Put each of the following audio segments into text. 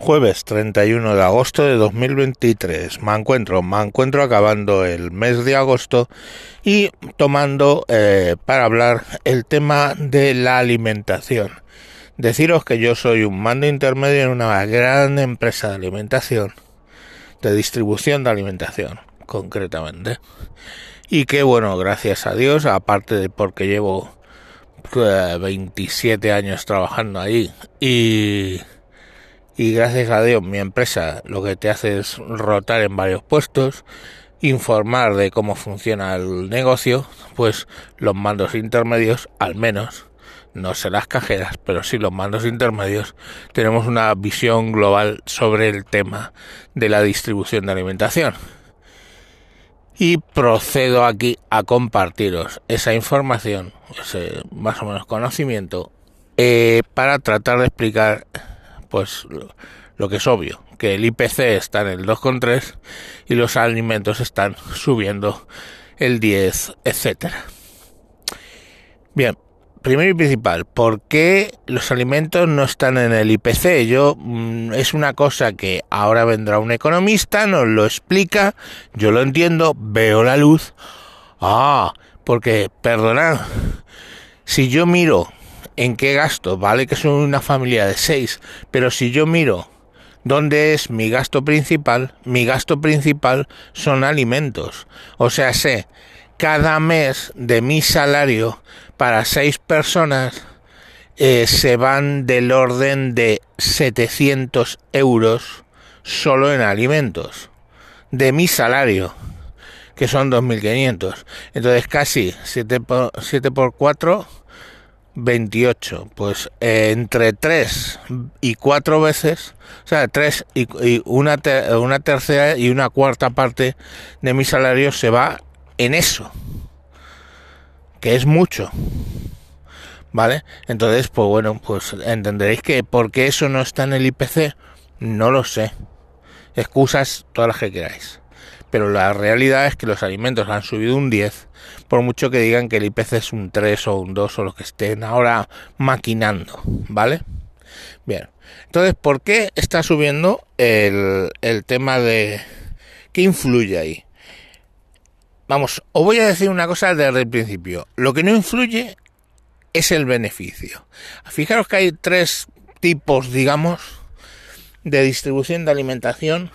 Jueves 31 de agosto de 2023. Me encuentro, me encuentro acabando el mes de agosto y tomando eh, para hablar el tema de la alimentación. Deciros que yo soy un mando intermedio en una gran empresa de alimentación, de distribución de alimentación, concretamente. Y que bueno, gracias a Dios, aparte de porque llevo 27 eh, años trabajando ahí y y gracias a Dios mi empresa lo que te hace es rotar en varios puestos, informar de cómo funciona el negocio, pues los mandos intermedios al menos no sé las cajeras, pero sí los mandos intermedios, tenemos una visión global sobre el tema de la distribución de alimentación. Y procedo aquí a compartiros esa información, ese más o menos conocimiento, eh, para tratar de explicar pues lo que es obvio, que el IPC está en el 2,3 y los alimentos están subiendo el 10, etcétera. Bien, primero y principal, ¿por qué los alimentos no están en el IPC? Yo mm, es una cosa que ahora vendrá un economista, nos lo explica, yo lo entiendo, veo la luz. Ah, porque perdonad, si yo miro en qué gasto, vale que soy una familia de seis, pero si yo miro dónde es mi gasto principal, mi gasto principal son alimentos. O sea, sé, cada mes de mi salario para seis personas eh, se van del orden de 700 euros solo en alimentos. De mi salario, que son 2.500. Entonces casi 7 por, 7 por 4 28, pues eh, entre 3 y 4 veces, o sea, 3 y, una, una tercera y una cuarta parte de mi salario se va en eso, que es mucho. ¿Vale? Entonces, pues bueno, pues entenderéis que por qué eso no está en el IPC, no lo sé. Excusas todas las que queráis pero la realidad es que los alimentos han subido un 10, por mucho que digan que el IPC es un 3 o un 2 o lo que estén ahora maquinando, ¿vale? Bien, entonces, ¿por qué está subiendo el, el tema de... ¿Qué influye ahí? Vamos, os voy a decir una cosa desde el principio. Lo que no influye es el beneficio. Fijaros que hay tres tipos, digamos, de distribución de alimentación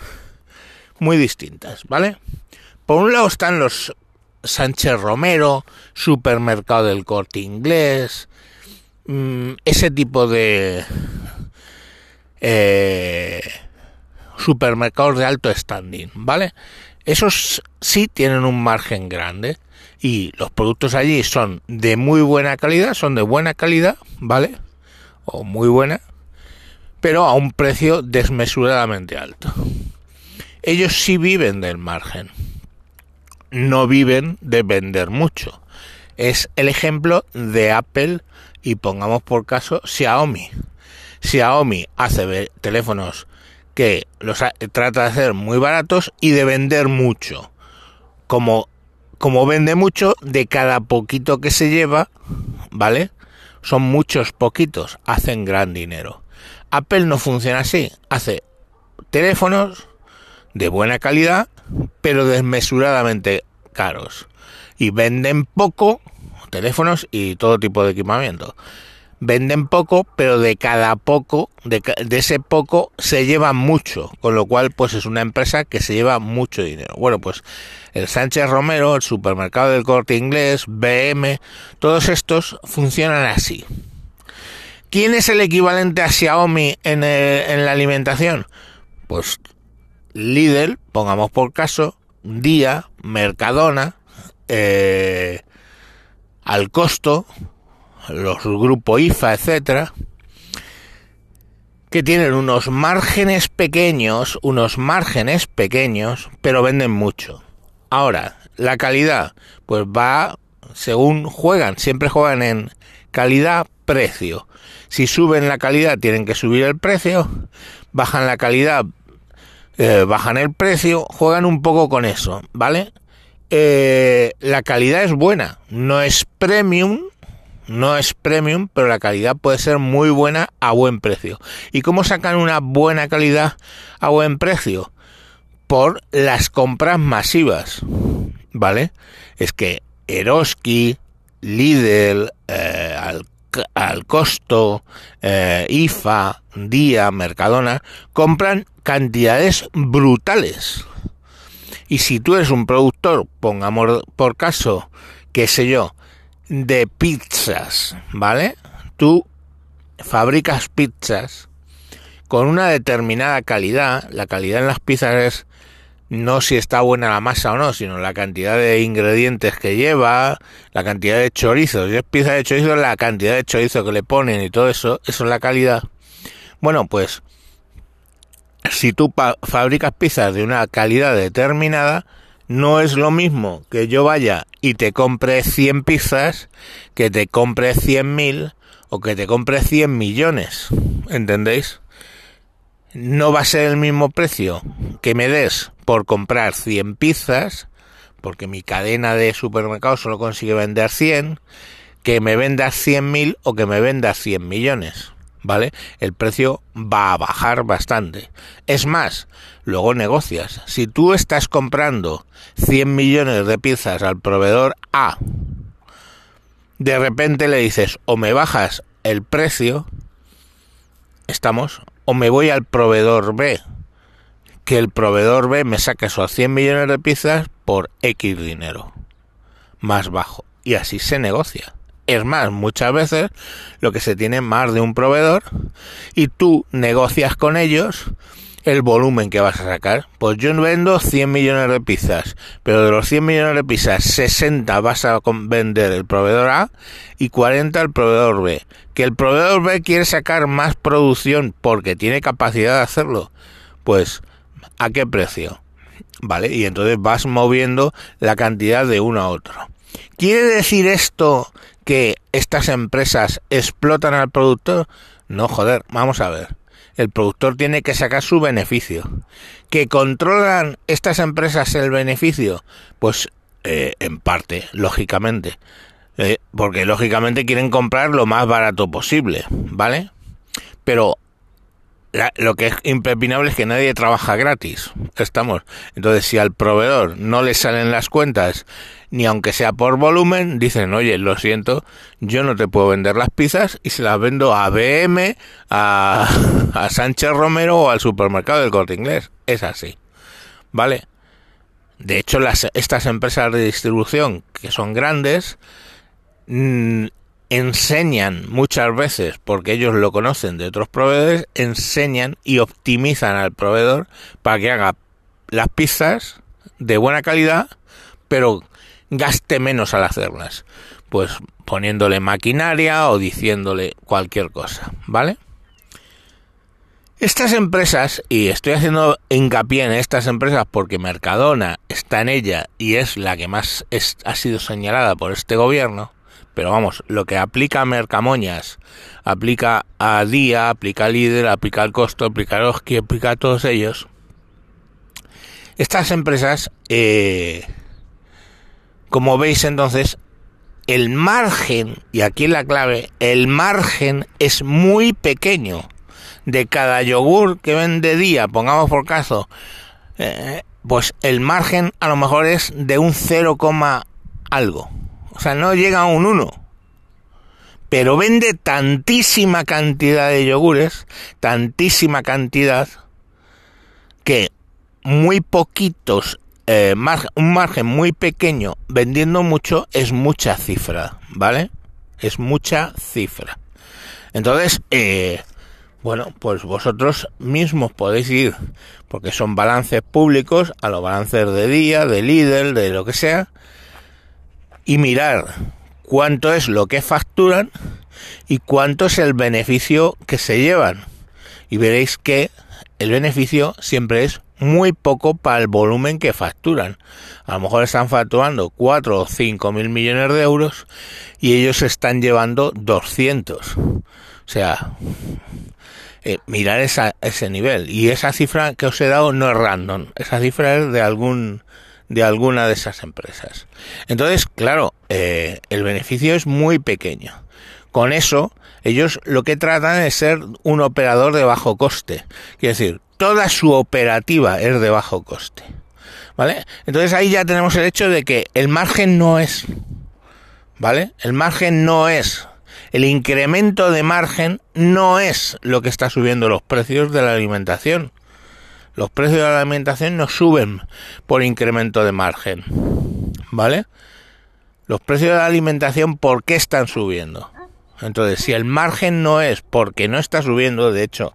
muy distintas, ¿vale? Por un lado están los Sánchez Romero, Supermercado del Corte Inglés, mm, ese tipo de eh, supermercados de alto standing, ¿vale? Esos sí tienen un margen grande y los productos allí son de muy buena calidad, son de buena calidad, ¿vale? O muy buena, pero a un precio desmesuradamente alto ellos sí viven del margen, no viven de vender mucho. Es el ejemplo de Apple y pongamos por caso Xiaomi. Xiaomi hace teléfonos que los trata de hacer muy baratos y de vender mucho. Como, como vende mucho, de cada poquito que se lleva, ¿vale? Son muchos poquitos, hacen gran dinero. Apple no funciona así, hace teléfonos de buena calidad, pero desmesuradamente caros. Y venden poco teléfonos y todo tipo de equipamiento. Venden poco, pero de cada poco, de, ese poco se lleva mucho, con lo cual pues es una empresa que se lleva mucho dinero. Bueno, pues el Sánchez Romero, el supermercado del corte inglés, BM, todos estos funcionan así. ¿Quién es el equivalente a Xiaomi en, en la alimentación? Pues Lidl, pongamos por caso, Día, Mercadona, eh, al costo, los grupos IFA, etcétera, que tienen unos márgenes pequeños, unos márgenes pequeños, pero venden mucho. Ahora, la calidad, pues va según juegan, siempre juegan en calidad-precio. Si suben la calidad, tienen que subir el precio, bajan la calidad, eh, bajan el precio, juegan un poco con eso, ¿vale? Eh, la calidad es buena, no es premium, No es premium, pero la calidad puede ser muy buena a buen precio. ¿Y cómo sacan una buena calidad a buen precio? Por las compras masivas, ¿vale? Es que Eroski, Lidl, eh, al, costo, eh, IFA, Día, Mercadona, compran cantidades brutales. Y si tú eres un productor, pongamos por caso, qué sé yo, de pizzas, ¿vale? Tú fabricas pizzas con una determinada calidad. La calidad en las pizzas es no si está buena la masa o no, sino la cantidad de ingredientes que lleva, la cantidad de chorizos. Si es pizza de chorizo, la cantidad de chorizo que le ponen y todo eso, eso es la calidad. Bueno, pues si tú fabricas pizzas de una calidad determinada, no es lo mismo que yo vaya y te compre 100 pizzas que te compre 100.000 o que te compre 100 millones. ¿Entendéis? No va a ser el mismo precio que me des por comprar 100 pizzas, porque mi cadena de supermercados solo consigue vender 100, que me vendas 100.000 o que me vendas 100 millones. ¿vale? El precio va a bajar bastante. Es más, luego negocias. Si tú estás comprando 100 millones de pizzas al proveedor A, de repente le dices o me bajas el precio, estamos, o me voy al proveedor B, que el proveedor B me saque esos 100 millones de pizzas por X dinero más bajo. Y así se negocia. Es más, muchas veces lo que se tiene más de un proveedor y tú negocias con ellos el volumen que vas a sacar. Pues yo vendo 100 millones de pizzas, pero de los 100 millones de pizzas, 60 vas a vender el proveedor A y 40 el proveedor B. Que el proveedor B quiere sacar más producción porque tiene capacidad de hacerlo. Pues, ¿a qué precio? ¿Vale? Y entonces vas moviendo la cantidad de uno a otro. ¿Quiere decir esto que estas empresas explotan al productor? No, joder, vamos a ver. El productor tiene que sacar su beneficio. ¿Que controlan estas empresas el beneficio? Pues eh, en parte, lógicamente. Eh, porque lógicamente quieren comprar lo más barato posible, ¿vale? Pero lo que es impepinable es que nadie trabaja gratis. Estamos. Entonces, si al proveedor no le salen las cuentas, ni aunque sea por volumen, dicen, oye, lo siento, yo no te puedo vender las pizzas y se las vendo a BM, a, a Sánchez Romero o al supermercado del corte inglés. Es así. ¿Vale? De hecho, las, estas empresas de distribución, que son grandes, mm, enseñan muchas veces, porque ellos lo conocen de otros proveedores, enseñan y optimizan al proveedor para que haga las pizzas de buena calidad, pero gaste menos al hacerlas. Pues poniéndole maquinaria o diciéndole cualquier cosa, ¿vale? Estas empresas, y estoy haciendo hincapié en estas empresas porque Mercadona está en ella y es la que más ha sido señalada por este gobierno, pero vamos, lo que aplica a Mercamoñas, aplica a Día, aplica a Líder, aplica al Costo, aplica a Oski, aplica a todos ellos. Estas empresas, eh, como veis entonces, el margen, y aquí la clave, el margen es muy pequeño. De cada yogur que vende día, pongamos por caso, eh, pues el margen a lo mejor es de un 0, algo. O sea, no llega a un 1. Pero vende tantísima cantidad de yogures, tantísima cantidad, que muy poquitos, eh, un margen muy pequeño vendiendo mucho es mucha cifra, ¿vale? Es mucha cifra. Entonces, eh, bueno, pues vosotros mismos podéis ir, porque son balances públicos, a los balances de día, de Lidl, de lo que sea, y mirar cuánto es lo que facturan y cuánto es el beneficio que se llevan. Y veréis que el beneficio siempre es muy poco para el volumen que facturan. A lo mejor están facturando 4 o 5 mil millones de euros y ellos están llevando 200. O sea, eh, mirar esa, ese nivel. Y esa cifra que os he dado no es random. Esa cifra es de algún de alguna de esas empresas. Entonces, claro, eh, el beneficio es muy pequeño. con eso, ellos lo que tratan es ser un operador de bajo coste. Quiere decir, toda su operativa es de bajo coste. ¿Vale? Entonces ahí ya tenemos el hecho de que el margen no es. ¿Vale? El margen no es. El incremento de margen no es lo que está subiendo los precios de la alimentación. Los precios de la alimentación no suben por incremento de margen. ¿Vale? Los precios de la alimentación, ¿por qué están subiendo? Entonces, si el margen no es porque no está subiendo, de hecho,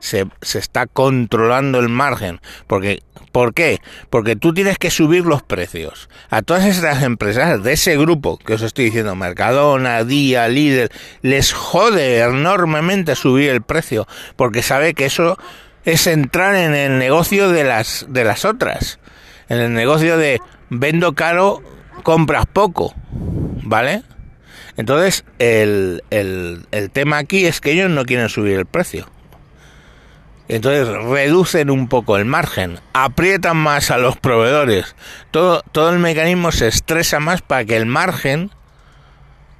se, se está controlando el margen, porque ¿Por qué? Porque tú tienes que subir los precios. A todas estas empresas de ese grupo que os estoy diciendo, Mercadona, Día, Líder, les jode enormemente subir el precio, porque sabe que eso es entrar en el negocio de las de las otras, en el negocio de vendo caro, compras poco, ¿vale? Entonces, el, el, el tema aquí es que ellos no quieren subir el precio. Entonces reducen un poco el margen, aprietan más a los proveedores. Todo, todo el mecanismo se estresa más para que el margen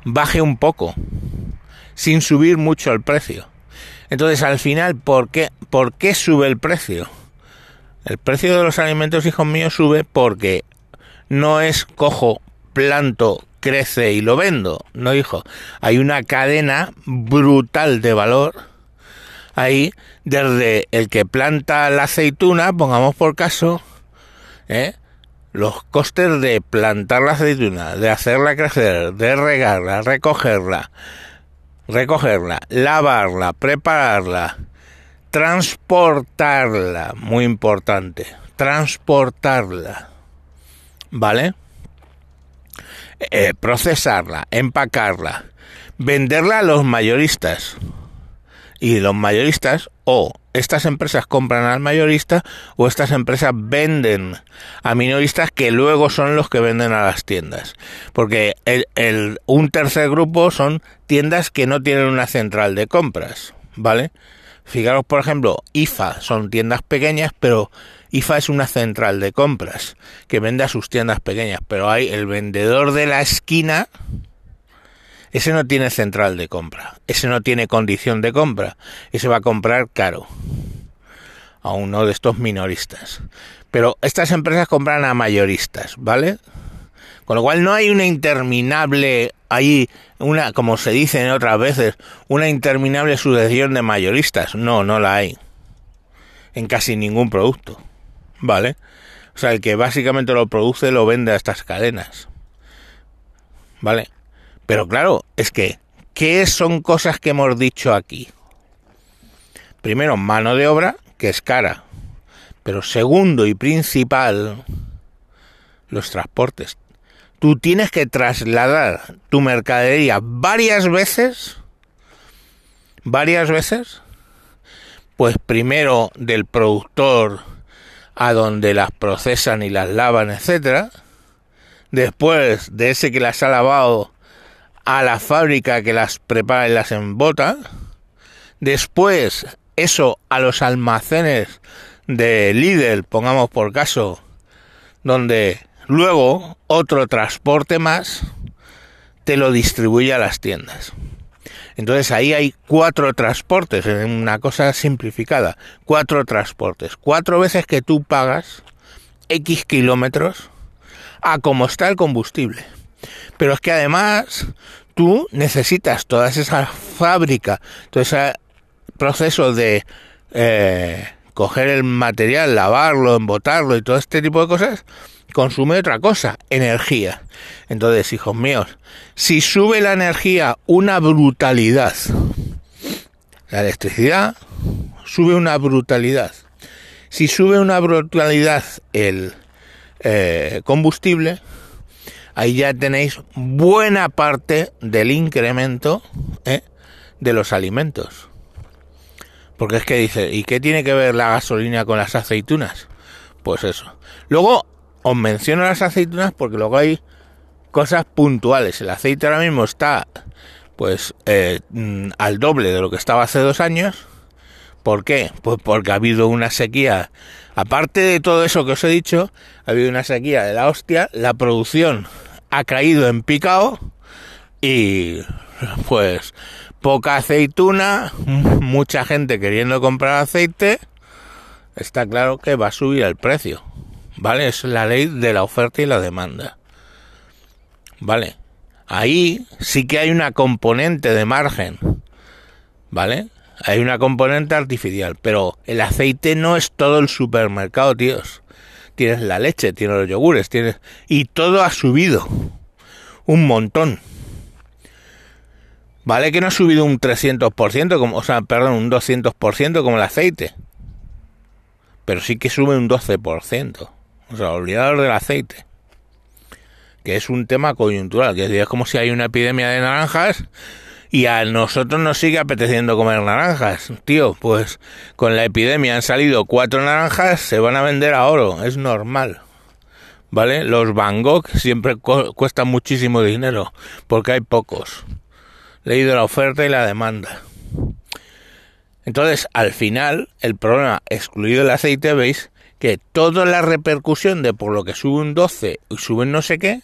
baje un poco, sin subir mucho el precio. Entonces al final, ¿por qué, ¿por qué sube el precio? El precio de los alimentos, hijos míos, sube porque no es cojo, planto, crece y lo vendo. No, hijo. Hay una cadena brutal de valor ahí desde el que planta la aceituna, pongamos por caso, ¿eh? los costes de plantar la aceituna, de hacerla crecer, de regarla, recogerla, recogerla, lavarla, prepararla, transportarla, muy importante, transportarla, ¿vale? Eh, procesarla, empacarla, venderla a los mayoristas. Y los mayoristas, o estas empresas compran al mayorista, o estas empresas venden a minoristas que luego son los que venden a las tiendas. Porque el, un tercer grupo son tiendas que no tienen una central de compras, ¿vale? Fijaros, por ejemplo, IFA son tiendas pequeñas, pero IFA es una central de compras que vende a sus tiendas pequeñas, pero hay el vendedor de la esquina, ese no tiene central de compra, ese no tiene condición de compra, ese va a comprar caro a uno de estos minoristas. Pero estas empresas compran a mayoristas, ¿vale? Con lo cual no hay una interminable, hay una, como se dice en otras veces, una interminable sucesión de mayoristas. No, no la hay. En casi ningún producto. ¿vale? O sea, el que básicamente lo produce lo vende a estas cadenas, ¿vale? Pero claro, es que, ¿qué son cosas que hemos dicho aquí? Primero, mano de obra, que es cara. Pero segundo y principal, los transportes. Tú tienes que trasladar tu mercadería varias veces, varias veces, pues primero del productor a donde las procesan y las lavan, etcétera. Después de ese que las ha lavado a la fábrica que las prepara y las embota. Después eso a los almacenes de Lidl, pongamos por caso, donde luego otro transporte más te lo distribuye a las tiendas. Entonces ahí hay cuatro transportes, en una cosa simplificada, cuatro transportes, cuatro veces que tú pagas X kilómetros a cómo está el combustible. Pero es que además tú necesitas toda esa fábrica, todo ese proceso de eh, coger el material, lavarlo, embotarlo y todo este tipo de cosas, consume otra cosa, energía. Entonces, hijos míos, si sube la energía una brutalidad, la electricidad sube una brutalidad. Si sube una brutalidad el eh, combustible, ahí ya tenéis buena parte del incremento eh, de los alimentos. Porque es que dice, ¿y qué tiene que ver la gasolina con las aceitunas? Pues eso. Luego, os menciono las aceitunas porque luego hay cosas puntuales. El aceite ahora mismo está pues eh, mm, al doble de lo que estaba hace dos años. ¿Por qué? Pues porque ha habido una sequía. Aparte de todo eso que os he dicho, ha habido una sequía de la hostia. La producción ha caído en picado y Pues poca aceituna, mucha gente queriendo comprar aceite, está claro que va a subir el precio. ¿Vale? Es la ley de la oferta y la demanda. ¿Vale? Ahí sí que hay una componente de margen. ¿Vale? Hay una componente artificial, pero el aceite no es todo el supermercado, tíos. Tienes la leche, tienes los yogures, tienes... Y todo ha subido. Un montón. Vale que no ha subido un 300%, como, o sea, perdón, un 200% como el aceite. Pero sí que sube un 12%. O sea, olvidaros del aceite. Que es un tema coyuntural, que es como si hay una epidemia de naranjas y a nosotros nos sigue apeteciendo comer naranjas. Tío, pues con la epidemia han salido cuatro naranjas, se van a vender a oro, es normal. ¿Vale? Los Van Gogh siempre cuestan muchísimo dinero porque hay pocos. Leído la oferta y la demanda. Entonces, al final, el problema, excluido el aceite, veis que toda la repercusión de por lo que sube un 12 y suben no sé qué,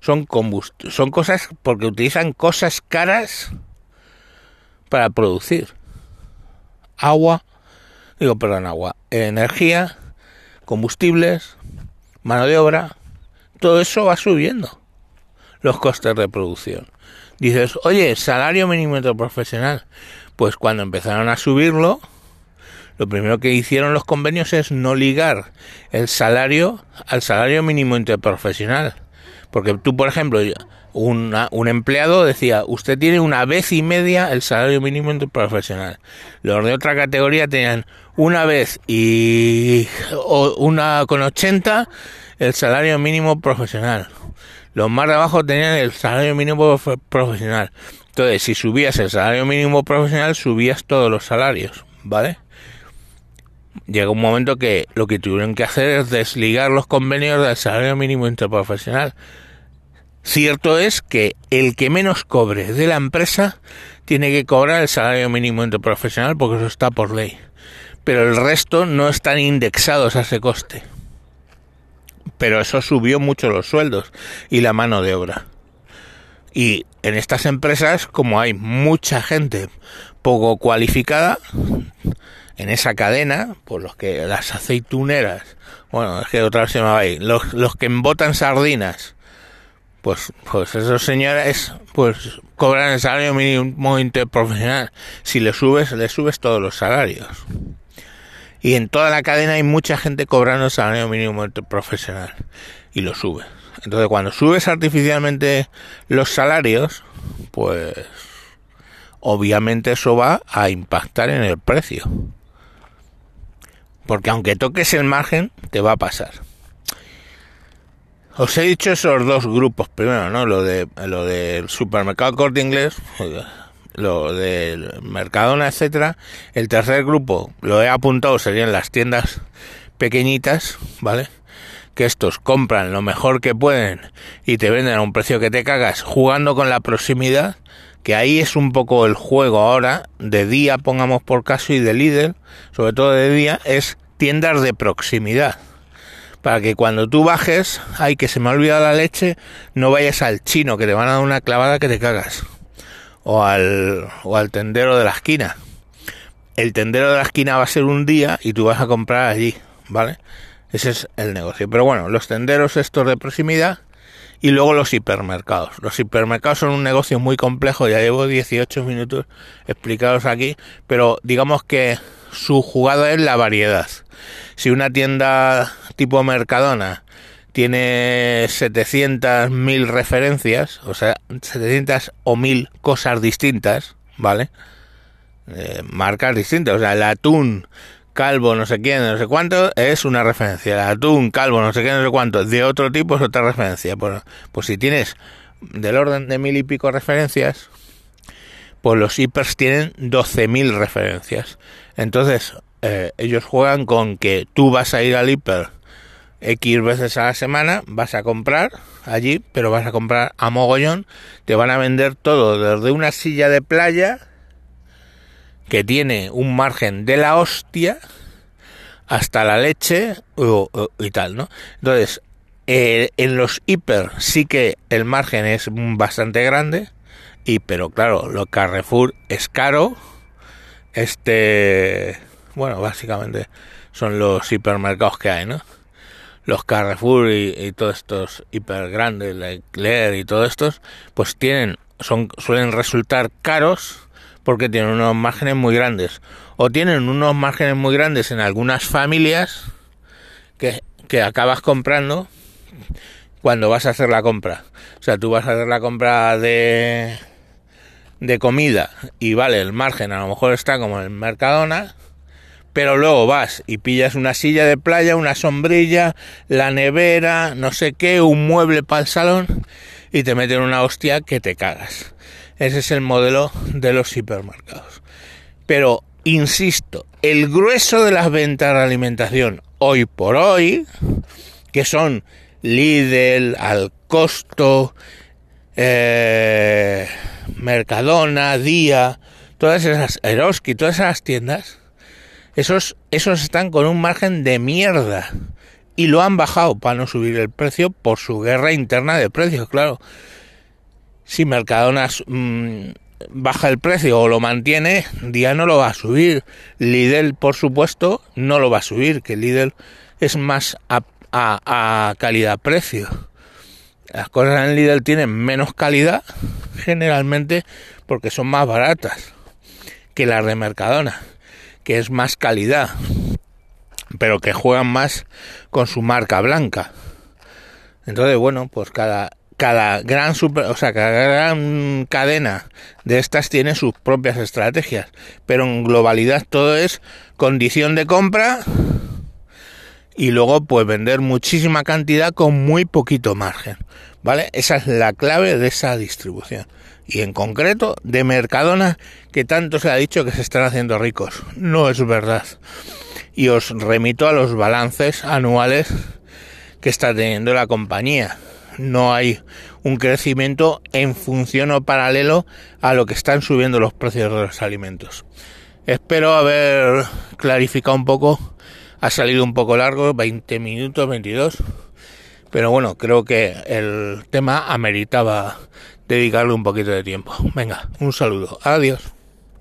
son, son cosas porque utilizan cosas caras para producir. Agua, digo, perdón, agua, energía, combustibles, mano de obra, todo eso va subiendo los costes de producción. Dices, oye, salario mínimo interprofesional. Pues cuando empezaron a subirlo, lo primero que hicieron los convenios es no ligar el salario al salario mínimo interprofesional porque tú, por ejemplo, un empleado decía, usted tiene una vez y media el salario mínimo profesional. Los de otra categoría tenían una vez y una con 80 el salario mínimo profesional. Los más de abajo tenían el salario mínimo profesional. Entonces, si subías el salario mínimo profesional, subías todos los salarios, ¿vale? Llega un momento que lo que tuvieron que hacer es desligar los convenios del salario mínimo interprofesional. Cierto es que el que menos cobre de la empresa tiene que cobrar el salario mínimo interprofesional porque eso está por ley. Pero el resto no están indexados a ese coste. Pero eso subió mucho los sueldos y la mano de obra. Y en estas empresas, como hay mucha gente poco cualificada, en esa cadena, por los que las aceituneras, bueno, es que otra vez se va ahí, los, los que embotan sardinas, pues, pues esos señores, pues cobran el salario mínimo interprofesional. Si le subes, le subes todos los salarios. Y en toda la cadena hay mucha gente cobrando el salario mínimo interprofesional. Y lo sube. Entonces, cuando subes artificialmente los salarios, pues obviamente eso va a impactar en el precio. Porque aunque toques el margen, te va a pasar. Os he dicho esos dos grupos primero, ¿no? Lo de lo del supermercado Corte Inglés, lo del Mercadona, etcétera. El tercer grupo, lo he apuntado, serían las tiendas pequeñitas, ¿vale? Que estos compran lo mejor que pueden y te venden a un precio que te cagas, jugando con la proximidad, que ahí es un poco el juego ahora, de día, pongamos por caso, y de líder, sobre todo de día, es tiendas de proximidad. Para que cuando tú bajes, ay, que se me ha olvidado la leche, no vayas al chino, que te van a dar una clavada que te cagas. O al, o al tendero de la esquina. El tendero de la esquina va a ser un día y tú vas a comprar allí, ¿vale? Ese es el negocio. Pero bueno, los tenderos estos de proximidad y luego los hipermercados. Los hipermercados son un negocio muy complejo, ya llevo 18 minutos explicados aquí, pero digamos que su jugada es la variedad. Si una tienda tipo Mercadona tiene 700 mil referencias, o sea, 700 o mil cosas distintas, ¿vale? Eh, marcas distintas, o sea, el atún calvo no sé quién, no sé cuánto, es una referencia. Atún calvo no sé qué, no sé cuánto, de otro tipo es otra referencia. Pues, pues si tienes del orden de mil y pico referencias, pues los hipers tienen 12.000 referencias. Entonces, eh, ellos juegan con que tú vas a ir al hiper X veces a la semana, vas a comprar allí, pero vas a comprar a mogollón, te van a vender todo, desde una silla de playa que tiene un margen de la hostia hasta la leche y tal, ¿no? Entonces, eh, en los hiper sí que el margen es bastante grande Y pero claro, lo Carrefour es caro. Este, bueno, básicamente son los hipermercados que hay, ¿no? Los Carrefour y, todos estos hiper grandes, Leclerc y todos estos, pues tienen, son, suelen resultar caros porque tienen unos márgenes muy grandes. O tienen unos márgenes muy grandes en algunas familias que, que acabas comprando cuando vas a hacer la compra. O sea, tú vas a hacer la compra de, de comida y vale, el margen a lo mejor está como en Mercadona, pero luego vas y pillas una silla de playa, una sombrilla, la nevera, no sé qué, un mueble para el salón y te meten una hostia que te cagas. Ese es el modelo de los hipermercados. Pero, insisto, el grueso de las ventas de alimentación hoy por hoy, que son Lidl, al costo, eh, Mercadona, Día, todas esas, Eroski, todas esas tiendas, esos, esos están con un margen de mierda. Y lo han bajado para no subir el precio por su guerra interna de precios, claro. Si Mercadona mm, baja el precio o lo mantiene, Día no lo va a subir. Lidl, por supuesto, no lo va a subir, que Lidl es más a a, calidad-precio. Las cosas en Lidl tienen menos calidad generalmente porque son más baratas que las de Mercadona, que es más calidad, pero que juegan más con su marca blanca. Entonces, bueno, pues cada cada gran super, o sea, cada gran cadena de estas tiene sus propias estrategias, pero en globalidad todo es condición de compra y luego pues vender muchísima cantidad con muy poquito margen, ¿vale? Esa es la clave de esa distribución. Y en concreto de Mercadona, que tanto se ha dicho que se están haciendo ricos. No es verdad. Y os remito a los balances anuales que está teniendo la compañía. No hay un crecimiento en función o paralelo a lo que están subiendo los precios de los alimentos. Espero haber clarificado un poco ha salido un poco largo, 20 minutos, 22. Pero bueno, creo que el tema ameritaba dedicarle un poquito de tiempo. Venga, un saludo. Adiós.